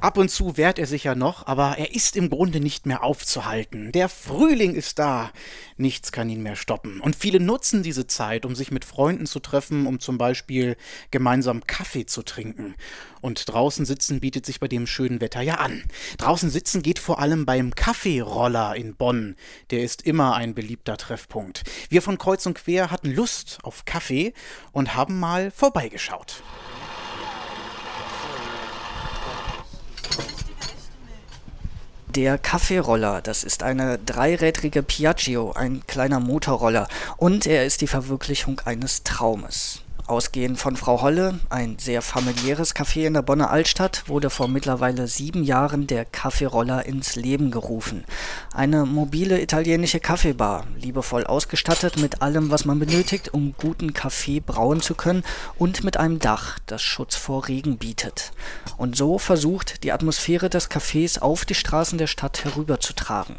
Ab und zu wehrt er sich ja noch, aber er ist im Grunde nicht mehr aufzuhalten. Der Frühling ist da. Nichts kann ihn mehr stoppen. Und viele nutzen diese Zeit, um sich mit Freunden zu treffen, um zum Beispiel gemeinsam Kaffee zu trinken. Und draußen sitzen bietet sich bei dem schönen Wetter ja an. Draußen sitzen geht vor allem beim Kaffeeroller in Bonn. Der ist immer ein beliebter Treffpunkt. Wir von Kreuz und Quer hatten Lust auf Kaffee und haben mal vorbeigeschaut. Der Kaffeeroller, das ist eine dreirädrige Piaggio, ein kleiner Motorroller, und er ist die Verwirklichung eines Traumes. Ausgehend von Frau Holle, ein sehr familiäres Café in der Bonner Altstadt, wurde vor mittlerweile sieben Jahren der Kaffeeroller ins Leben gerufen. Eine mobile italienische Kaffeebar, liebevoll ausgestattet mit allem, was man benötigt, um guten Kaffee brauen zu können und mit einem Dach, das Schutz vor Regen bietet. Und so versucht, die Atmosphäre des Cafés auf die Straßen der Stadt herüberzutragen.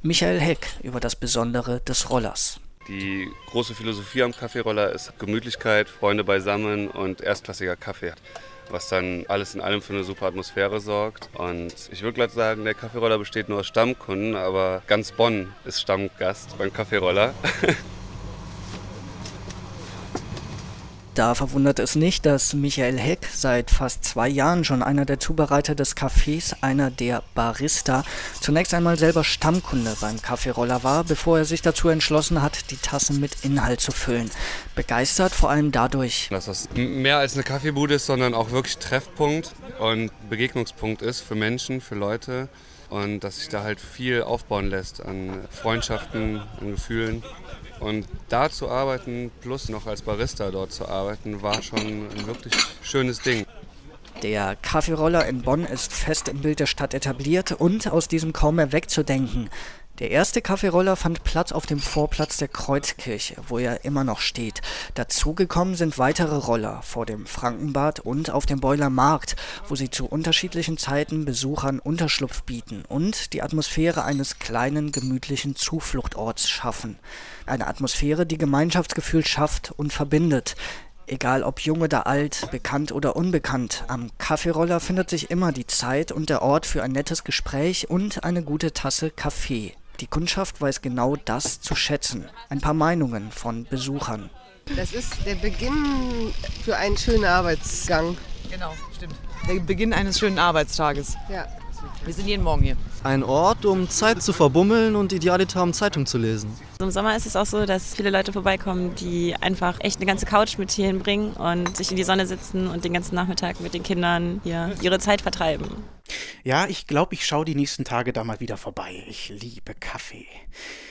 Michael Heck über das Besondere des Rollers. Die große Philosophie am Kaffeeroller ist Gemütlichkeit, Freunde beisammen und erstklassiger Kaffee. Was dann alles in allem für eine super Atmosphäre sorgt. Und ich würde glatt sagen, der Kaffeeroller besteht nur aus Stammkunden, aber ganz Bonn ist Stammgast beim Kaffeeroller. Da verwundert es nicht, dass Michael Heck seit fast zwei Jahren schon einer der Zubereiter des Cafés, einer der Barista, zunächst einmal selber Stammkunde beim Kaffeeroller war, bevor er sich dazu entschlossen hat, die Tassen mit Inhalt zu füllen. Begeistert vor allem dadurch, dass das mehr als eine Kaffeebude ist, sondern auch wirklich Treffpunkt und Begegnungspunkt ist für Menschen, für Leute und dass sich da halt viel aufbauen lässt an Freundschaften, an Gefühlen. Und da zu arbeiten, plus noch als Barista dort zu arbeiten, war schon ein wirklich schönes Ding. Der Kaffeeroller in Bonn ist fest im Bild der Stadt etabliert und aus diesem kaum mehr wegzudenken. Der erste Kaffeeroller fand Platz auf dem Vorplatz der Kreuzkirche, wo er immer noch steht. Dazugekommen sind weitere Roller vor dem Frankenbad und auf dem Beuler Markt, wo sie zu unterschiedlichen Zeiten Besuchern Unterschlupf bieten und die Atmosphäre eines kleinen, gemütlichen Zufluchtorts schaffen. Eine Atmosphäre, die Gemeinschaftsgefühl schafft und verbindet. Egal ob jung oder alt, bekannt oder unbekannt, am Kaffeeroller findet sich immer die Zeit und der Ort für ein nettes Gespräch und eine gute Tasse Kaffee. Die Kundschaft weiß genau das zu schätzen. Ein paar Meinungen von Besuchern. Das ist der Beginn für einen schönen Arbeitsgang. Genau, stimmt. Der Beginn eines schönen Arbeitstages. Ja. Wir sind jeden Morgen hier. Ein Ort, um Zeit zu verbummeln und idealiter um Zeitung zu lesen. Im Sommer ist es auch so, dass viele Leute vorbeikommen, die einfach echt eine ganze Couch mit hier hinbringen und sich in die Sonne sitzen und den ganzen Nachmittag mit den Kindern hier ihre Zeit vertreiben. Ja, ich glaube, ich schaue die nächsten Tage da mal wieder vorbei. Ich liebe Kaffee.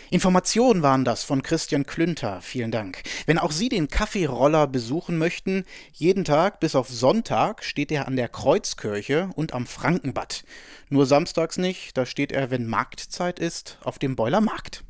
Informationen waren das von Christian Klünter. Vielen Dank. Wenn auch Sie den Kaffeeroller besuchen möchten, jeden Tag bis auf Sonntag steht er an der Kreuzkirche und am Frankenbad. Nur samstags nicht, da steht er, wenn Marktzeit ist, auf dem Beuler Markt.